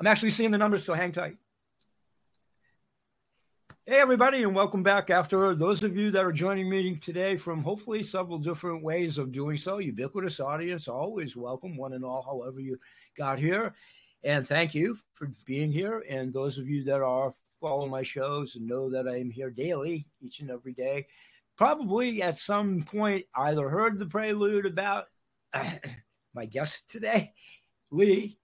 I'm actually seeing the numbers, so hang tight. Hey, everybody, and welcome back. After those of you that are joining me today from hopefully several different ways of doing so, ubiquitous audience, always welcome, one and all, however you got here. And thank you for being here. And those of you that are following my shows and know that I am here daily, each and every day, probably at some point either heard the prelude about my guest today, Lee,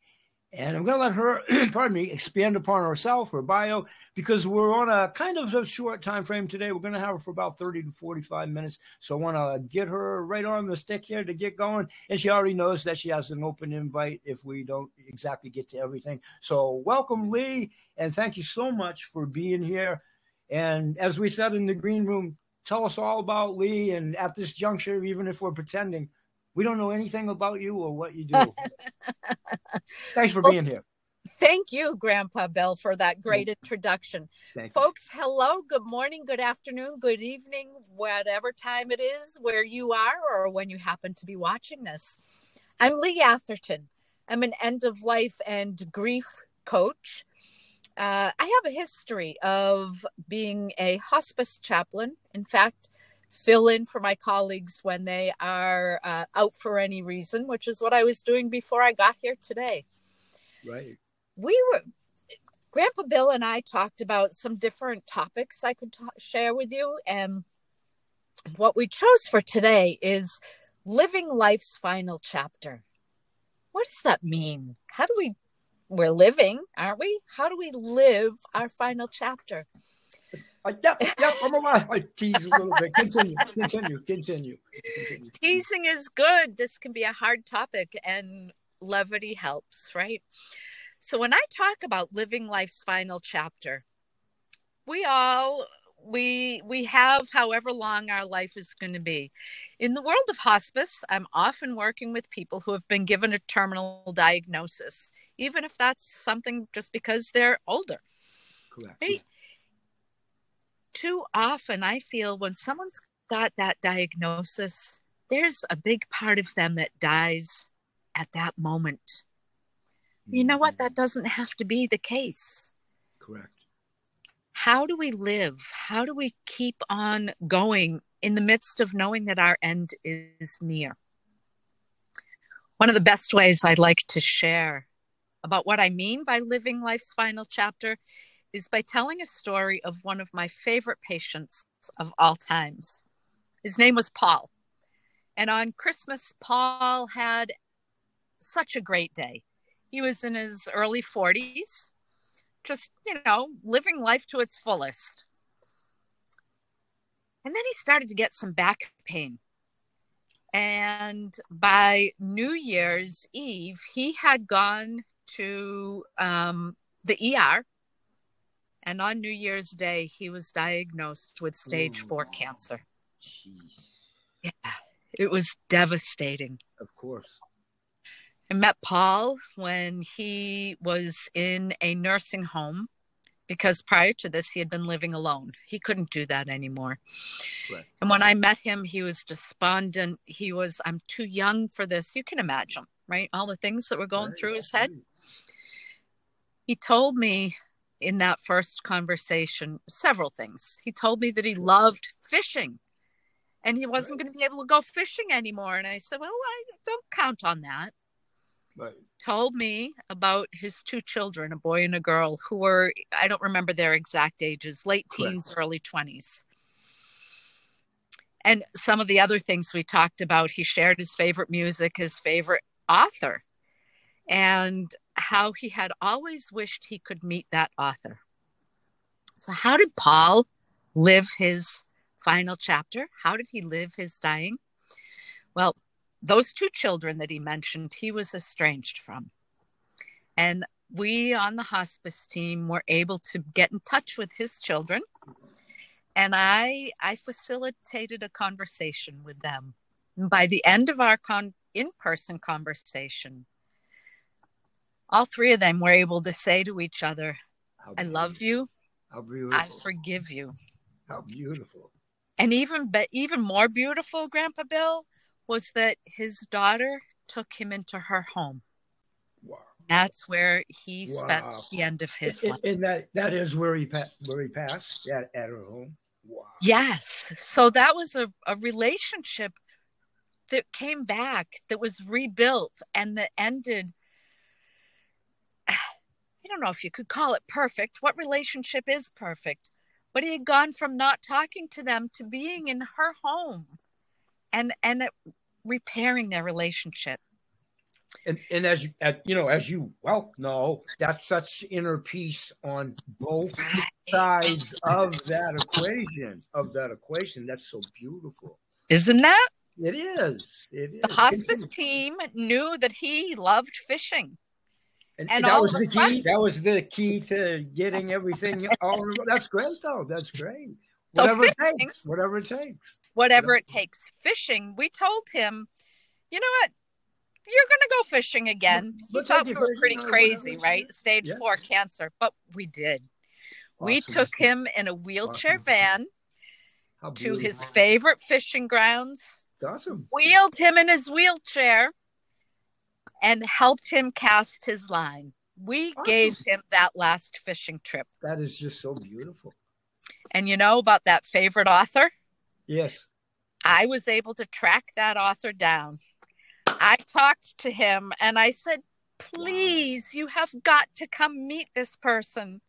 and I'm going to let her, pardon me, expand upon herself, her bio, because we're on a kind of a short time frame today. We're going to have her for about 30 to 45 minutes. So I want to get her right on the stick here to get going. And she already knows that she has an open invite if we don't exactly get to everything. So welcome, Lee, and thank you so much for being here. And as we said in the green room, tell us all about Lee. And at this juncture, even if we're pretending, we don't know anything about you or what you do. Thanks for being here. Thank you, Grandpa Bill, for that great introduction. Thank Folks, you. hello, good morning, good afternoon, good evening, whatever time it is where you are or when you happen to be watching this. I'm Lee Atherton. I'm an end of life and grief coach. Uh, I have a history of being a hospice chaplain. In fact, fill in for my colleagues when they are uh, out for any reason, which is what I was doing before I got here today. Right. We were, Grandpa Bill and I talked about some different topics I could share with you. And what we chose for today is living life's final chapter. What does that mean? How do we, we're living, aren't we? How do we live our final chapter? I, yep, yep, I'm alive. I tease a little bit. Continue, continue, continue, continue. Teasing is good. This can be a hard topic, and levity helps, right? So when I talk about living life's final chapter, we all we we have however long our life is going to be. In the world of hospice, I'm often working with people who have been given a terminal diagnosis, even if that's something just because they're older. Correct. Right? Too often I feel when someone's got that diagnosis, there's a big part of them that dies at that moment. You know what? That mm. doesn't have to be the case. Correct. How do we live? How do we keep on going in the midst of knowing that our end is near? One of the best ways I'd like to share about what I mean by living life's final chapter is by telling a story of one of my favorite patients of all times. His name was Paul. And on Christmas, Paul had such a great day. He was in his early 40s, just, you know, living life to its fullest. And then he started to get some back pain. And by New Year's Eve, he had gone to um, the ER and on New Year's Day, he was diagnosed with stage Ooh. four cancer. Jeez. Yeah, it was devastating. Of course. I met Paul when he was in a nursing home because prior to this, he had been living alone. He couldn't do that anymore. Right. And when I met him, he was despondent. He was, I'm too young for this. You can imagine, right? All the things that were going right. through his head. He told me in that first conversation several things. He told me that he loved fishing and he wasn't right. going to be able to go fishing anymore. And I said, Well, I don't count on that. Right. Told me about his two children, a boy and a girl, who were, I don't remember their exact ages, late Correct. teens, early 20s. And some of the other things we talked about, he shared his favorite music, his favorite author. And how he had always wished he could meet that author. So, how did Paul live his final chapter? How did he live his dying? Well, those two children that he mentioned, he was estranged from. And we on the hospice team were able to get in touch with his children. And I, I facilitated a conversation with them. And by the end of our con- in person conversation, all three of them were able to say to each other, I love you. How beautiful. I forgive you. How beautiful. And even but even more beautiful, Grandpa Bill, was that his daughter took him into her home. Wow. that's where he wow. spent the end of his and, life. And that that is where he where he passed at, at her home. Wow. Yes. So that was a, a relationship that came back, that was rebuilt, and that ended. I don't know if you could call it perfect. What relationship is perfect? But he had gone from not talking to them to being in her home and and repairing their relationship. And and as you as, you know as you well know that's such inner peace on both sides of that equation of that equation. That's so beautiful. Isn't that? It is. It is. The hospice team knew that he loved fishing and, and that was the key that was the key to getting everything all that's great though that's great so whatever fishing, it takes whatever it takes whatever it takes fishing we told him you know what you're going to go fishing again. We thought we were pretty crazy, right? Stage yeah. four cancer, but we did. Awesome. We took him in a wheelchair awesome. van to his favorite fishing grounds. awesome. Wheeled him in his wheelchair and helped him cast his line. We awesome. gave him that last fishing trip. That is just so beautiful. And you know about that favorite author? Yes. I was able to track that author down. I talked to him and I said, please, you have got to come meet this person.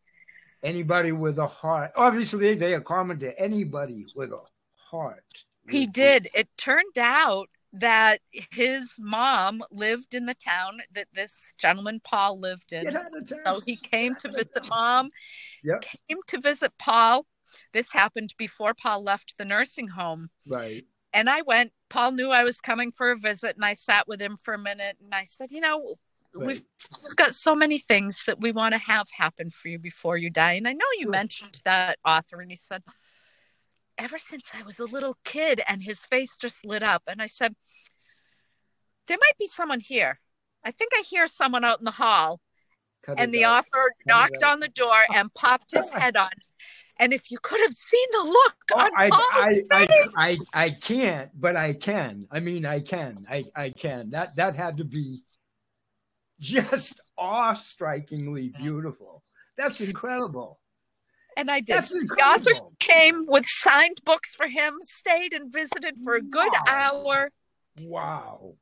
Anybody with a heart. Obviously, they are common to anybody with a heart. He did. It turned out that his mom lived in the town that this gentleman Paul lived in. So he came to visit mom. Yep. Came to visit Paul. This happened before Paul left the nursing home. Right. And I went, Paul knew I was coming for a visit, and I sat with him for a minute and I said, You know, right. we've, we've got so many things that we want to have happen for you before you die. And I know you right. mentioned that author, and he said, Ever since I was a little kid, and his face just lit up. And I said, There might be someone here. I think I hear someone out in the hall. Cut and the author knocked on the door and popped his head on. And if you could have seen the look oh, on I, Paul's I, face. I, I, I can't, but I can. I mean, I can. I, I can. That that had to be just awe-strikingly beautiful. That's incredible. And I did. Author came with signed books for him, stayed and visited for a good wow. hour. Wow.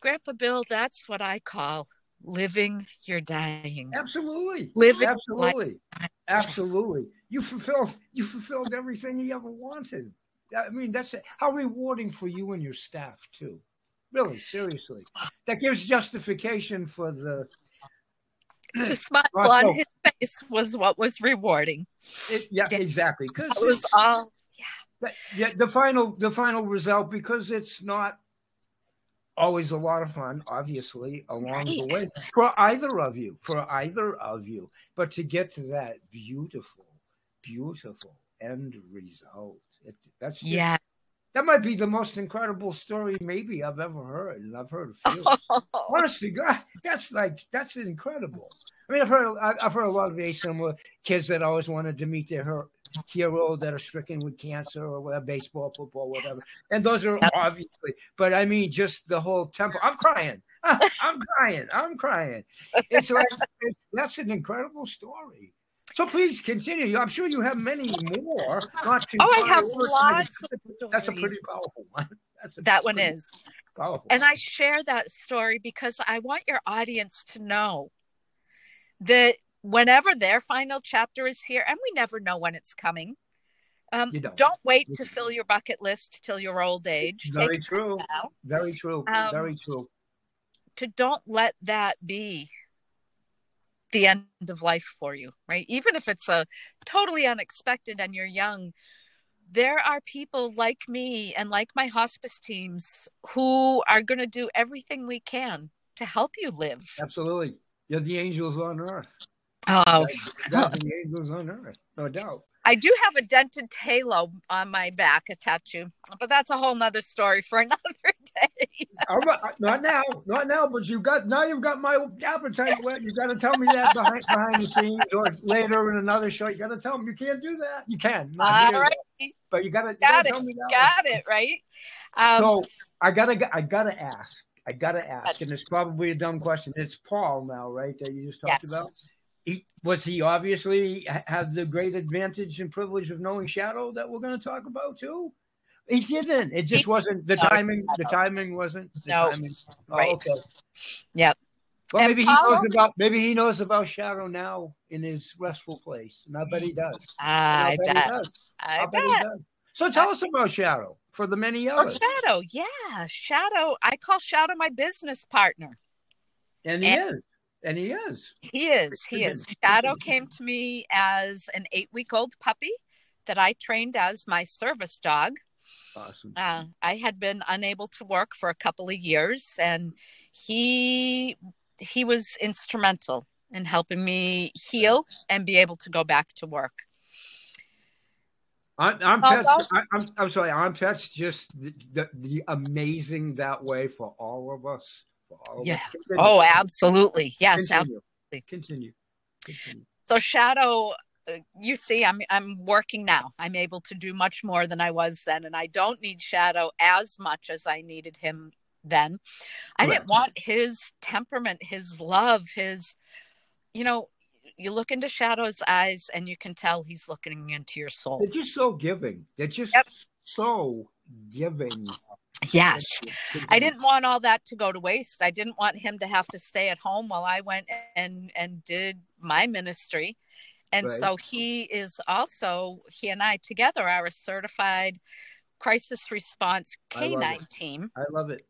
Grandpa Bill, that's what I call living your dying. Absolutely. Living absolutely. Absolutely. You fulfilled you fulfilled everything he ever wanted. I mean, that's how rewarding for you and your staff too. Really, seriously. That gives justification for the the smile on his face was what was rewarding. It, yeah, exactly. Because it was all yeah. Yeah, the final the final result because it's not always a lot of fun, obviously, along right. the way for either of you, for either of you. But to get to that beautiful, beautiful end result, it, that's just, yeah. That might be the most incredible story maybe I've ever heard, and I've heard a few. Honestly, God, that's like that's incredible. I mean, I've heard I've heard a lot of asimilar kids that always wanted to meet their hero that are stricken with cancer or whatever, baseball, football, whatever. And those are obviously, but I mean, just the whole temple. I'm crying. I'm crying. I'm crying. It's like it's, that's an incredible story. So please continue. I'm sure you have many more. Not to oh, I have lots. Of that's a pretty powerful one. that one is powerful. And I share that story because I want your audience to know that whenever their final chapter is here, and we never know when it's coming. Um, don't. don't. wait to fill your bucket list till your old age. Very Take true. Very true. Um, Very true. To don't let that be the end of life for you, right? Even if it's a totally unexpected and you're young, there are people like me and like my hospice teams who are going to do everything we can to help you live. Absolutely. You're the angels on earth. Oh, that's the angels on earth, no doubt. I do have a dented halo on my back, a tattoo, but that's a whole nother story for another day. All right, not now, not now. But you've got now. You've got my appetite wet. You got to tell me that behind behind the scenes or later in another show. You got to tell me you can't do that. You can, All right. but you got to got it. Tell me that got one. it right. Um, so I gotta I gotta ask I gotta ask, and it's probably a dumb question. It's Paul now, right? That you just talked Yes. about. He, was he obviously ha- had the great advantage and privilege of knowing Shadow that we're going to talk about too? He didn't. It just He- wasn't the No, timing. The timing wasn't. The No. timing. Oh, Right. Okay. Yep. Well, And maybe he knows about. Maybe he knows about Shadow now in his restful place, and I bet he does. I bet he does. I bet he does. So tell us about Shadow for the many Oh, others, Shadow, yeah, Shadow. I call Shadow my business partner. and he and- is, and he is. He is. He is. Shadow came to me as an eight-week-old puppy that I trained as my service dog. Awesome. Uh, I had been unable to work for a couple of years, and he he was instrumental in helping me heal and be able to go back to work. I'm, I'm, well- I, I'm, I'm sorry. I'm Pets just the, the, the amazing that way for all of us. For all of Yeah. us. Oh, absolutely. Yes, Continue. absolutely. Continue. Continue. So Shadow, uh, Uh, you see, I'm I'm working now. I'm able to do much more than I was then, and I don't need Shadow as much as I needed him then. I didn't want his temperament, his love, his, you know, you look into Shadow's eyes and you can tell he's looking into your soul. They're just so giving. They're just Yep. so giving. Yes. I didn't want all that to go to waste. I didn't want him to have to stay at home while I went and and did my ministry. And Right. so he is also he and I together are a certified crisis response I love canine team. I love it.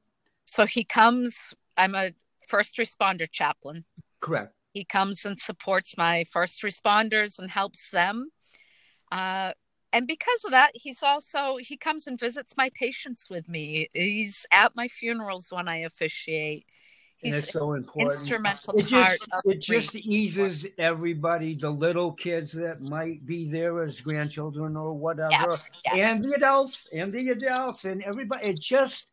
So he comes I'm a first responder chaplain. Correct. He comes and supports my first responders and helps them. Uh, and because of that, he's also he comes and visits my patients with me. He's at my funerals when I officiate. And it's so important. instrumental It part just it just eases everybody, the little kids that might be there as grandchildren or whatever, yes, yes. and the adults and the adults and everybody. It just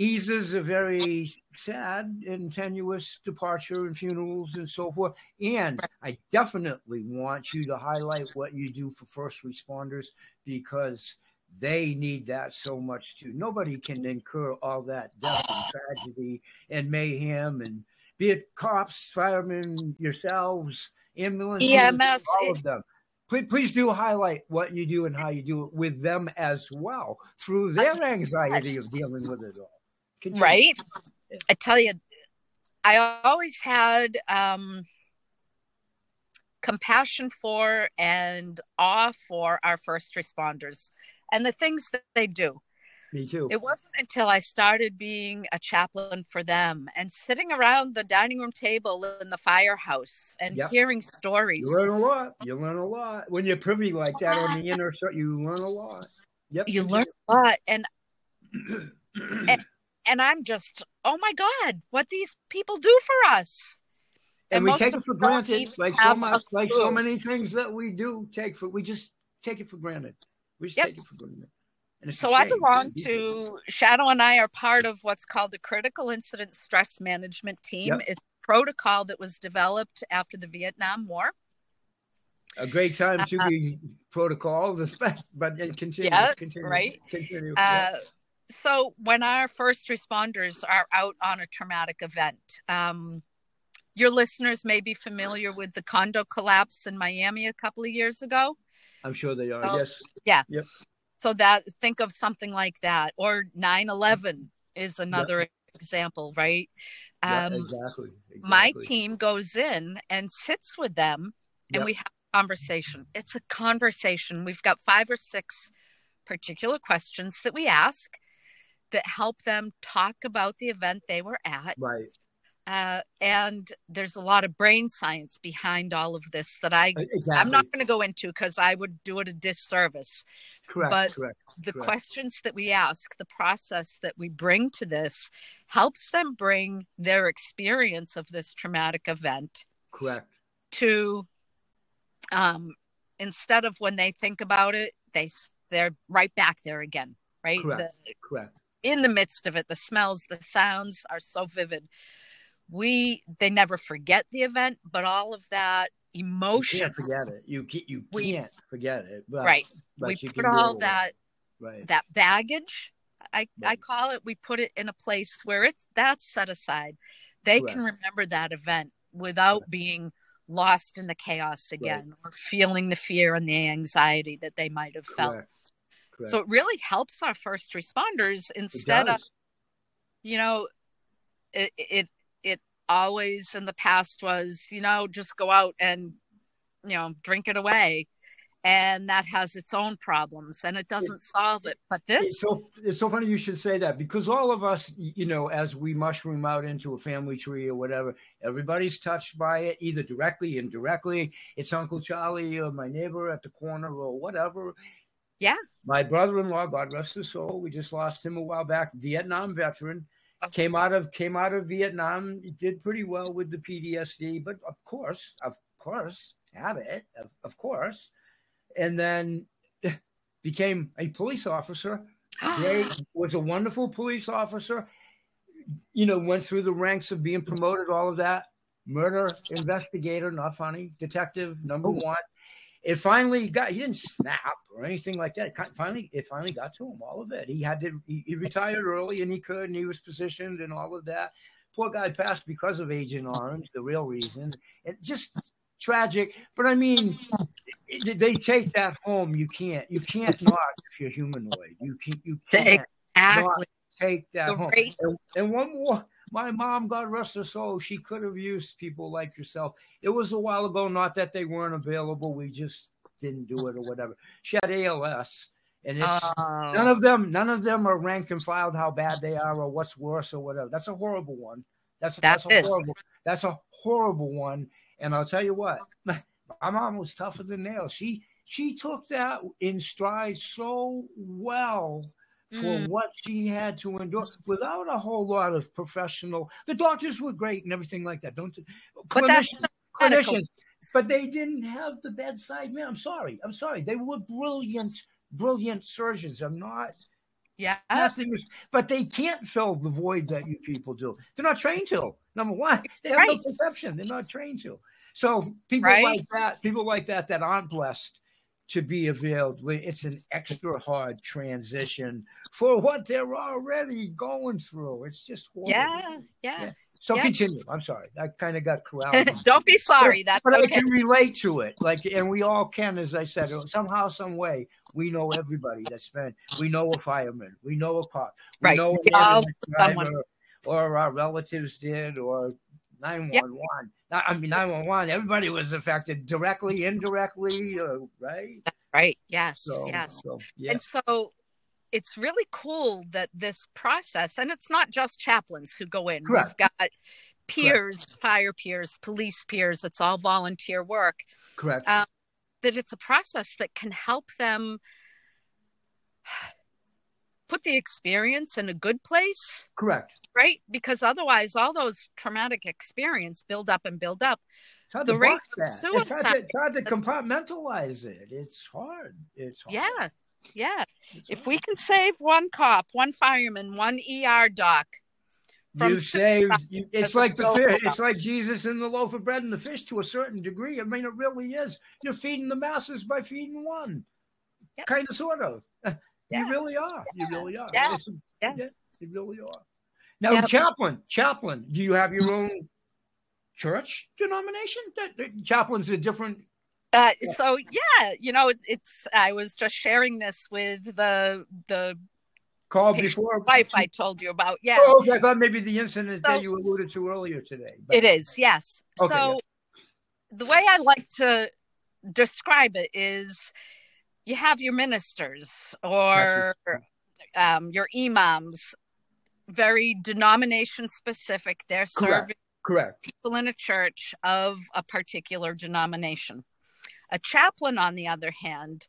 eases a very sad and tenuous departure and funerals and so forth. And I definitely want you to highlight what you do for first responders because they need that so much too. Nobody can incur all that death and tragedy and mayhem and be it cops, firemen, yourselves, ambulance, EMS, all of them. Please, please do highlight what you do and how you do it with them as well through their anxiety of dealing with it all. Continue. right? I tell you, I always had um, compassion for and awe for our first responders and the things that they do. Me too. It wasn't until I started being a chaplain for them and sitting around the dining room table in the firehouse and Yep. hearing stories. You learn a lot. You learn a lot when you're privy like that on the inner circle. You learn a lot. Yep. You learn a lot, and and, and I'm just, oh my God, what these people do for us. and we take it for granted, like so much, like so many things that we do take for. We just take it for granted. We just Yep. take it for granted. And So I belong to Shadow and I are part of what's called a critical incident stress management team. Yep. It's a protocol that was developed after the Vietnam War. a great time to Uh, be protocol, but continue. Yeah, continue, right. Continue. Uh, so when our first responders are out on a traumatic event, um, your listeners may be familiar with the condo collapse in Miami a couple of years ago. I'm sure they are. oh, yes. Yeah. Yep. So that think of something like that, or 9/11 is another example, right? Um, exactly. my team goes in and sits with them and Yep. we have a conversation it's a conversation we've got five or six particular questions that we ask that help them talk about the event they were at Right. Uh, and there's a lot of brain science behind all of this that i Exactly. i'm not going to go into because i would do it a disservice correct. but correct. the Correct. questions that we ask, the process that we bring to this helps them bring their experience of this traumatic event Correct. to um instead of when they think about it, they they're right back there again, right? Correct. The- Correct. in the midst of it, the smells, the sounds are so vivid. We they never forget the event, but all of that emotion. You can't forget it. You can't, you We- can't forget it. But, right? But we put all that Right. that baggage I, I call it we put it in a place where it's that's set aside. They Correct. can remember that event without being lost in the chaos again or feeling the fear and the anxiety that they might have felt. Correct. Correct. So it really helps our first responders instead of you know it it always in the past was you know just go out and you know drink it away and that has its own problems and it doesn't solve it but It's this so it's so funny you should say that because all of us, you know, as we mushroom out into a family tree or whatever, everybody's touched by it, either directly, indirectly. It's Uncle Charlie or my neighbor at the corner or whatever. Yeah. My brother-in-law, God rest his soul, we just lost him a while back. Vietnam veteran. Came out of came out of Vietnam, did pretty well with the PTSD, but of course, of course, had it, of, of course, and then became a police officer great, was a wonderful police officer. You know, went through the ranks of being promoted, all of that. Murder investigator, not funny. Detective number Oh. one. It finally got. He didn't snap or anything like that. It finally, it finally got to him. All of it. He had to. He, he retired early, and he could, and he was positioned, and all of that. Poor guy passed because of Agent Orange. The real reason. It just tragic. But I mean, they take that home. You can't. You can't not if you're humanoid. You can't. You can't exactly take that The home. And, and one more, my mom, God rest her soul, she could have used people like yourself. It was a while ago, not that they weren't available, we just didn't do it or whatever. She had ALS, and it's Oh. none of them, none of them are rank and filed how bad they are or what's worse or whatever. That's a horrible one. That's That that's a is. horrible. That's a horrible one. And I'll tell you what, my mom was tougher than nails. She she took that in stride so well for Mm. what she had to endure without a whole lot of professional. The doctors were great and everything like that. Don't But clinicians, clinicians, but they didn't have the bedside man. I'm sorry. I'm sorry. They were brilliant, brilliant surgeons. I'm not yeah casting this, but they can't fill the void that you people do. They're not trained to. Number one, they have no perception. They're not trained to. So people Right. like that, people like that, that aren't blessed to be availed. It's an extra hard transition for what they're already going through. It's just horrible. yeah yeah Yeah. So Yeah. continue. I'm sorry. I kind of got corralled. don't be sorry that's but I okay can relate to it. Like, and we all can, as I said, somehow, some way, we know everybody that's been. We know a fireman, we know a cop, we Right. know a someone. driver, or our relatives did, or nine one one. I mean, nine one one. Everybody was affected directly, indirectly, uh, right? right yes So, yes so yeah, And so it's really cool that this process, and it's not just chaplains who go in. Correct. We've got peers, fire peers, police peers. It's all volunteer work. correct. uh, That it's a process that can help them put the experience in a good place, correct. right? Because otherwise, all those traumatic experience build up and build up. It's hard the to rate of that. It's hard, to, it's hard to compartmentalize it. It's hard. It's hard. Yeah, yeah. It's If hard. we can save one cop, one fireman, one ER doc from you saved. You, it's like the fish. It's like Jesus and the loaf of bread and the fish to a certain degree. I mean, it really is. You're feeding the masses by feeding one. Yep. Kind of, sort of. Yeah. You really are. You really are. Yeah. It's- Yeah. You really are. Now, Yeah. chaplain, chaplain. Do you have your own church denomination? That, that chaplain's a different. Uh, so yeah, you know, it's. I was just sharing this with the the Call before wife I told you about. Yeah, Oh, okay. I thought maybe the incident So- that you alluded to earlier today. but- it is. Yes. Okay, so the way I like to describe it is, you have your ministers or um, your imams, very denomination specific. They're serving Correct. people in a church of a particular denomination. A chaplain, on the other hand,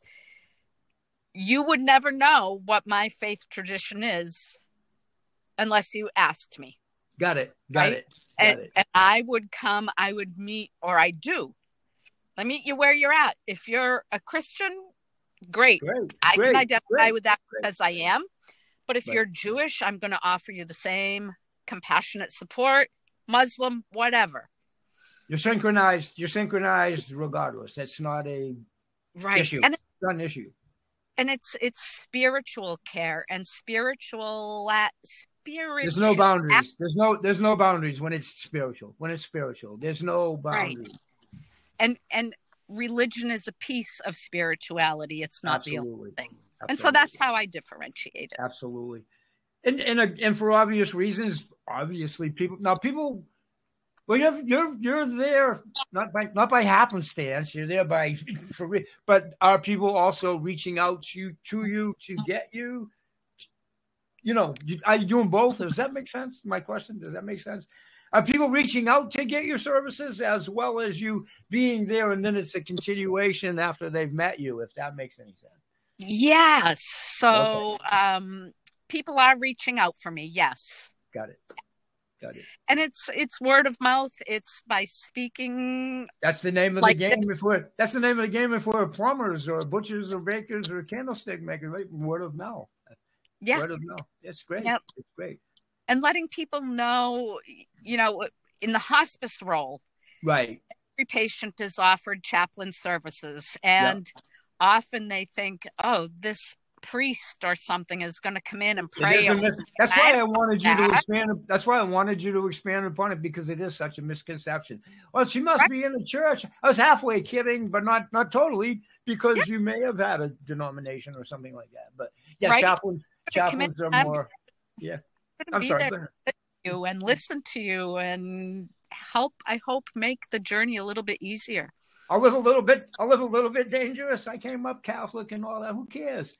you would never know what my faith tradition is unless you asked me. Got it. Got Right? it. Got And, it. and I would come, I would meet, or I do. I meet you where you're at. If you're a Christian, great. Great. I great, can identify great, with that because I am. But if you're Jewish, I'm going to offer you the same compassionate support, Muslim, whatever. You're synchronized. You're synchronized regardless. That's not a Right. issue. And It's not an issue. and it's it's spiritual care and spiritual spiritual. There's no boundaries. There's no there's no boundaries when it's spiritual. When it's spiritual, there's no boundaries. Right. And and religion is a piece of spirituality. It's not Absolutely. the only thing. Absolutely. And so that's how I differentiate it. Absolutely. And and uh, and for obvious reasons, obviously people now people well, you're you're you're there not by not by happenstance. You're there by for real. But are people also reaching out to you to you to get you? You know, are you doing both? Does that make sense? My question does that make sense? Are people reaching out to get your services as well as you being there, and then it's a continuation after they've met you? If that makes any sense. Yes. So okay. um, people are reaching out for me. Yes. Got it. Got it. And it's it's word of mouth. It's by speaking. That's the name of like the game the, before. That's the name of the game before plumbers or butchers or bakers or candlestick makers. Right? Word of mouth. Yeah. Word of mouth. That's great. Yep. It's great. And letting people know, you know, in the hospice role. Right. Every patient is offered chaplain services, and yep. often they think, "Oh, this priest or something is going to come in and pray. That's why I wanted you to expand. That's why I wanted you to expand upon it because it is such a misconception. Well, she must right. be in the church. I was halfway kidding, but not not totally because yeah. you may have had a denomination or something like that. But yeah, right. chaplains chaplains are more. Yeah, I'm sorry. You and listen to you and help. I hope make the journey a little bit easier. I live a little bit. I live a little bit dangerous. I came up Catholic and all that. Who cares?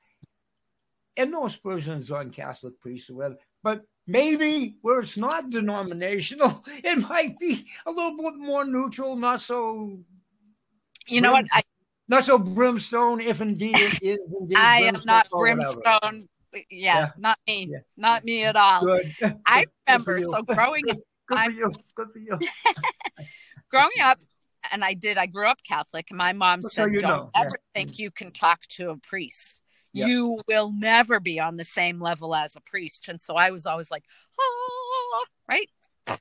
and no aspersions on Catholic priests or whatever, but maybe where it's not denominational, it might be a little bit more neutral, not so. You know what? I, not so brimstone, if indeed it is indeed. I am not brimstone. Yeah, yeah, not me, yeah. not me at all. Good. I remember. so growing up, good for you. Good for you. growing up, and I did. I grew up Catholic. And my mom said, "Don't know. ever yeah. think you can talk to a priest." yep. you will never be on the same level as a priest. And so I was always like, oh, right.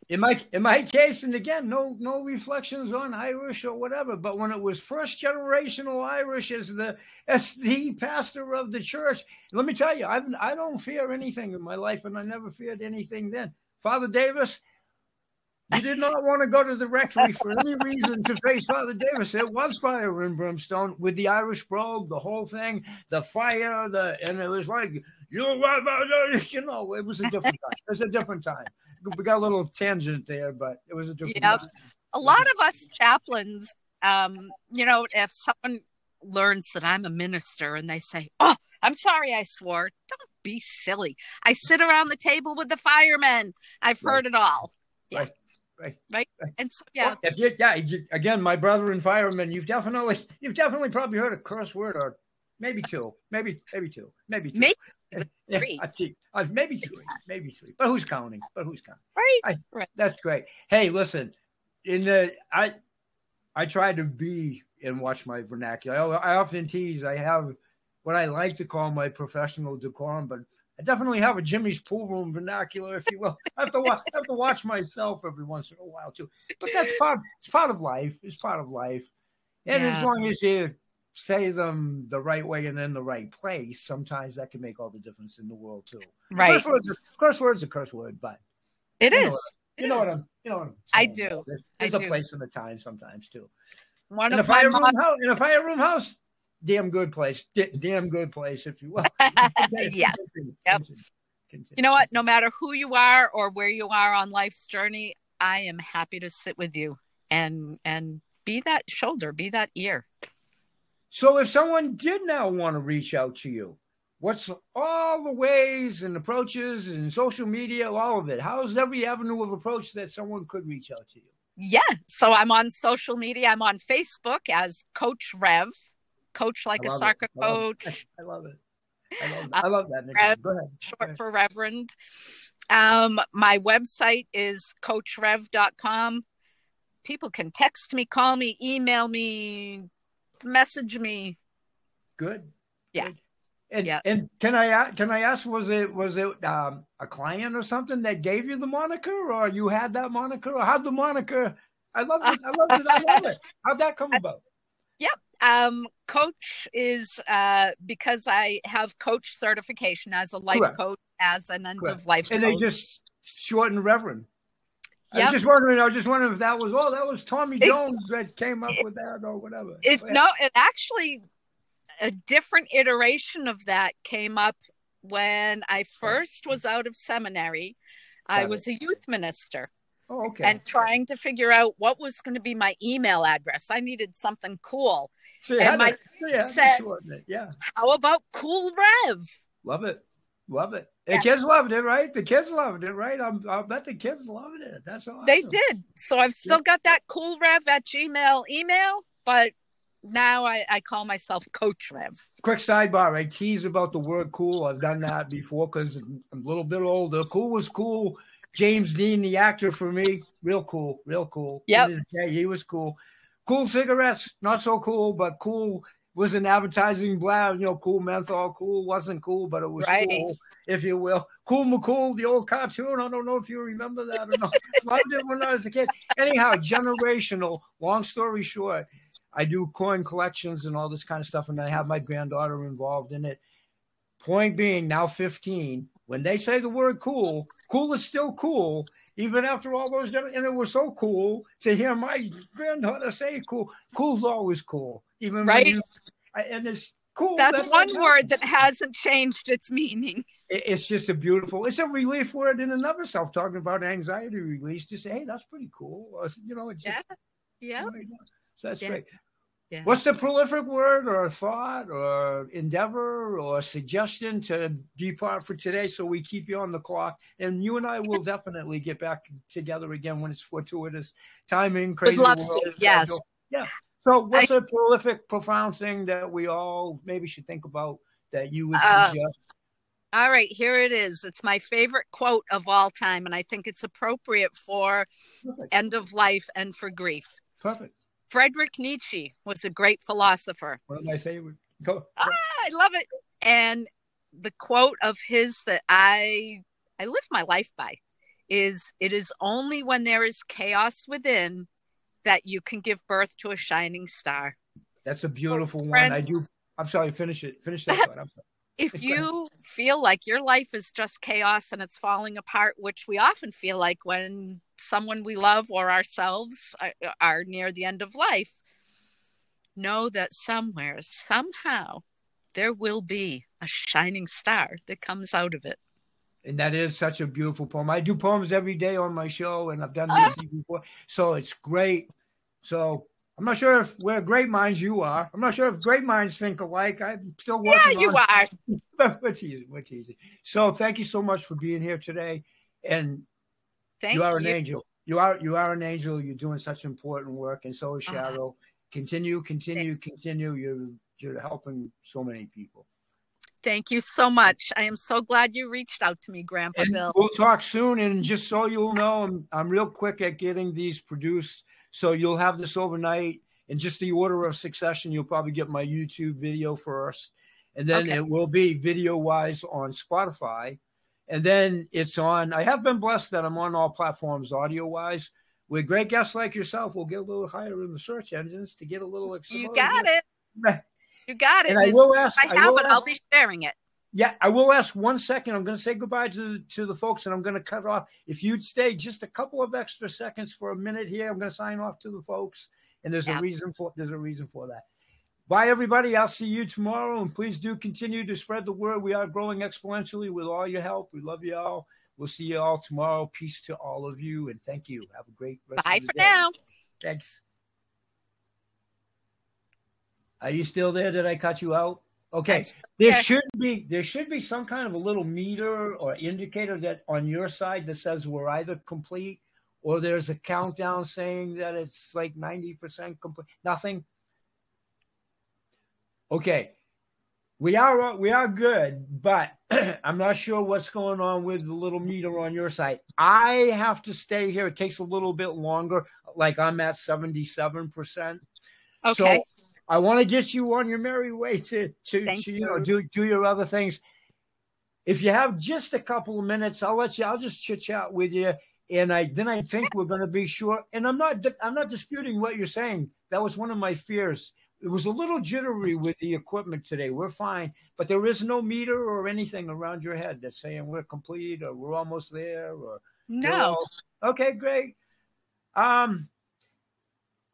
In my in my case, and again, no no reflections on Irish or whatever. But when it was first generational Irish as the as the pastor of the church, let me tell you, I I don't fear anything in my life, and I never feared anything then. Father Davis, you did not want to go to the rectory for any reason to face Father Davis. It was fire and brimstone with the Irish brogue, the whole thing, the fire, the and it was like you you know, it was a different time. It was a different time. We got a little tangent there, but it was a different. Yep. A lot of us chaplains, um, you know, if someone learns that I'm a minister and they say, "Oh, I'm sorry, I swore," don't be silly. I sit around the table with the firemen. I've right. heard it all. Yeah. Right right, right. And so, yeah, if you, yeah, again, my brother and fireman, you've definitely, you've definitely probably heard a curse word or maybe two, maybe, maybe two, maybe two. Maybe yeah, three. Uh, maybe three, maybe three. But who's counting? But who's counting? Right, I, right. That's great. Hey, listen, in the I, I try to be and watch my vernacular. I, I often tease. I have what I like to call my professional decorum, but I definitely have a Jimmy's pool room vernacular, if you will. I have to watch, I have to watch myself every once in a while too. But that's part. It's part of life. It's part of life. And yeah. as long as you say them the right way and in the right place, sometimes that can make all the difference in the world too. Right. Curse word's a, curse word's a curse word, but it is. you know what I'm. You know what I'm. I do. There's, there's I a do. place and a time sometimes too. One in of a fire room house. In a fire room house damn good place. D- damn good place, if you will. yeah. Yep. You know what? No matter who you are or where you are on life's journey, I am happy to sit with you and and be that shoulder, be that ear. So if someone did now want to reach out to you, what's all the ways and approaches and social media, all of it? How's every avenue of approach that someone could reach out to you? Yeah. So I'm on social media. I'm on Facebook as Coach Rev coach like a soccer it. coach. I love it. I love, I love that. Rev, Go ahead. Short for Reverend. Um, my website is coachrev.com. People can text me, call me, email me, message me. Good. Yeah. Good. And, yeah. and can I can I ask was it was it um, a client or something that gave you the moniker or you had that moniker or how'd the moniker I love it I love it I love it how'd that come about Yep. Um, coach is uh, because I have coach certification as a life Correct. coach, as an end Correct. of life, and coach. they just shortened Reverend. Yep. I was just wondering. I was just wondering if that was oh, that was Tommy it, Jones that came up it, with that or whatever. It no, it actually a different iteration of that came up when I first was out of seminary. Got I was it. a youth minister. Oh, okay. And trying to figure out what was going to be my email address. I needed something cool. So and my yeah, said, yeah. How about Cool Rev? Love it. Love it. The yeah. kids loved it, right? The kids loved it, right? I'm, I bet the kids loved it. That's awesome. They did. So I've still got that cool rev at Gmail email, but now I, I call myself Coach Rev. Quick sidebar. I tease about the word cool. I've done that before because I'm a little bit older. Cool was cool. James Dean, the actor for me, real cool, real cool. Yeah, he was cool. Cool cigarettes, not so cool, but cool was an advertising blab. You know, cool menthol, cool wasn't cool, but it was right. cool, if you will. Cool McCool, the old cartoon. I don't know if you remember that or not. Loved it when I was a kid. Anyhow, generational. Long story short, I do coin collections and all this kind of stuff, and I have my granddaughter involved in it. Point being, now 15, when they say the word cool, cool is still cool, even after all those, and it was so cool to hear my granddaughter say cool. Cool's always cool, even right. You, and it's cool. That's, one word that hasn't changed its meaning. It's just a beautiful. It's a relief word in and of itself. Talking about anxiety release, to say, hey, that's pretty cool. You know, it's just, yeah, yeah. Oh so that's yeah. great. Yeah. What's the prolific word or thought or endeavor or suggestion to depart for today so we keep you on the clock? And you and I will definitely get back together again when it's fortuitous timing. Crazy Would love world, to. Yes. Yeah. So, what's I, a prolific, profound thing that we all maybe should think about that you would uh, suggest? All right, here it is. It's my favorite quote of all time, and I think it's appropriate for Perfect. end of life and for grief. Perfect. Friedrich Nietzsche was a great philosopher. One of my favorite. Go. Ah, I love it. And the quote of his that I I live my life by is it is only when there is chaos within that you can give birth to a shining star. That's a beautiful so, one. Friends, I do I'm sorry, finish it. Finish that thought. If you feel like your life is just chaos and it's falling apart, which we often feel like when someone we love or ourselves are, are near the end of life, know that somewhere, somehow, there will be a shining star that comes out of it. And that is such a beautiful poem. I do poems every day on my show, and I've done this uh, before, so it's great. So I'm not sure if we're great minds you are. I'm not sure if great minds think alike. I'm still working. Yeah, you on are. Much easy, much easy. So thank you so much for being here today, and Thank you are you. an angel. You are you are an angel. You're doing such important work, and so is uh-huh. Cheryl. Uh, continue, continue, continue. You're you're helping so many people. Thank you so much. I am so glad you reached out to me, Grandpa and Bill. We'll talk soon. And just so you'll know, I'm, I'm real quick at getting these produced. So you'll have this overnight. And just the order of succession, you'll probably get my YouTube video first. And then okay. it will be video wise on Spotify. And then it's on. I have been blessed that I'm on all platforms audio wise. With great guests like yourself, we'll get a little higher in the search engines to get a little exposure. You got it. You got it. And I will ask. I have I it. Ask, I'll be sharing it. Yeah, I will ask one second. I'm going to say goodbye to to the folks, and I'm going to cut off. If you'd stay just a couple of extra seconds for a minute here, I'm going to sign off to the folks, and there's yeah. a reason for there's a reason for that. Bye, everybody. I'll see you tomorrow. And please do continue to spread the word. We are growing exponentially with all your help. We love you all. We'll see you all tomorrow. Peace to all of you. And thank you. Have a great rest Bye for day. now. Thanks. Are you still there? Did I cut you out? Okay. There should be there should be some kind of a little meter or indicator that on your side that says we're either complete or there's a countdown saying that it's like 90% complete. Nothing. Okay, we are we are good, but I'm not sure what's going on with the little meter on your side. I have to stay here. It takes a little bit longer. Like I'm at 77 percent. Okay. So I want to get you on your merry way to to, to you, you know do do your other things. If you have just a couple of minutes, I'll let you. I'll just chit chat with you. and I then I think we're going to be sure. And I'm not I'm not disputing what you're saying. That was one of my fears. It was a little jittery with the equipment today. We're fine, but there is no meter or anything around your head that's saying we're complete or we're almost there or no. Okay, great. Um,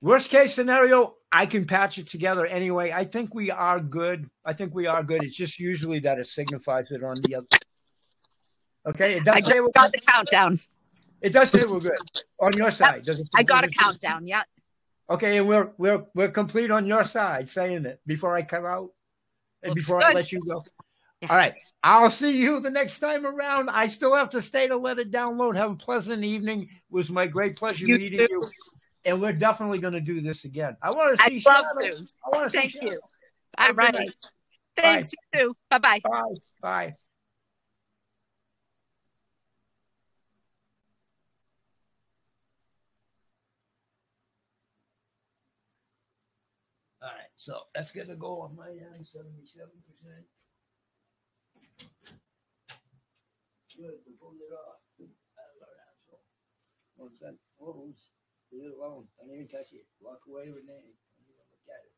worst case scenario, I can patch it together anyway. I think we are good. I think we are good. It's just usually that it signifies it on the other. Okay, it does I say got the countdown. It does say we're good on your side. Does it, I got does a countdown. Yeah. Okay, and we're we're we're complete on your side, saying it before I come out and Looks before I let you go. Yeah. All right, I'll see you the next time around. I still have to stay to let it download. Have a pleasant evening. It was my great pleasure You meeting too. you, and we're definitely going to do this again. I want to see. Shadow. to. I want to. Thank Shadow. you. Have All right. Thanks. You too. Bye bye. Bye. So that's gonna go on my end, seventy-seven percent. Good, we pulled it off. So Once that close, leave it alone, don't even touch it, walk away with name, don't even look at it.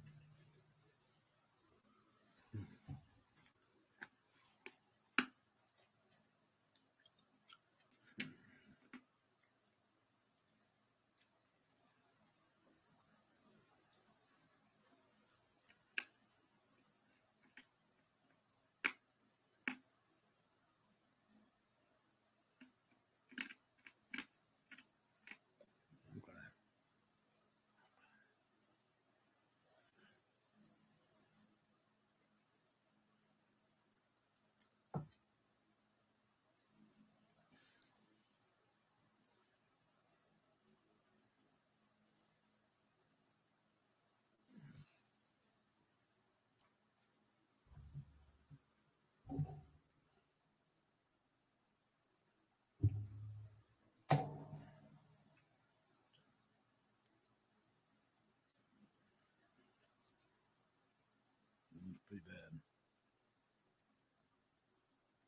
pretty bad.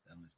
That much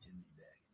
Chimney back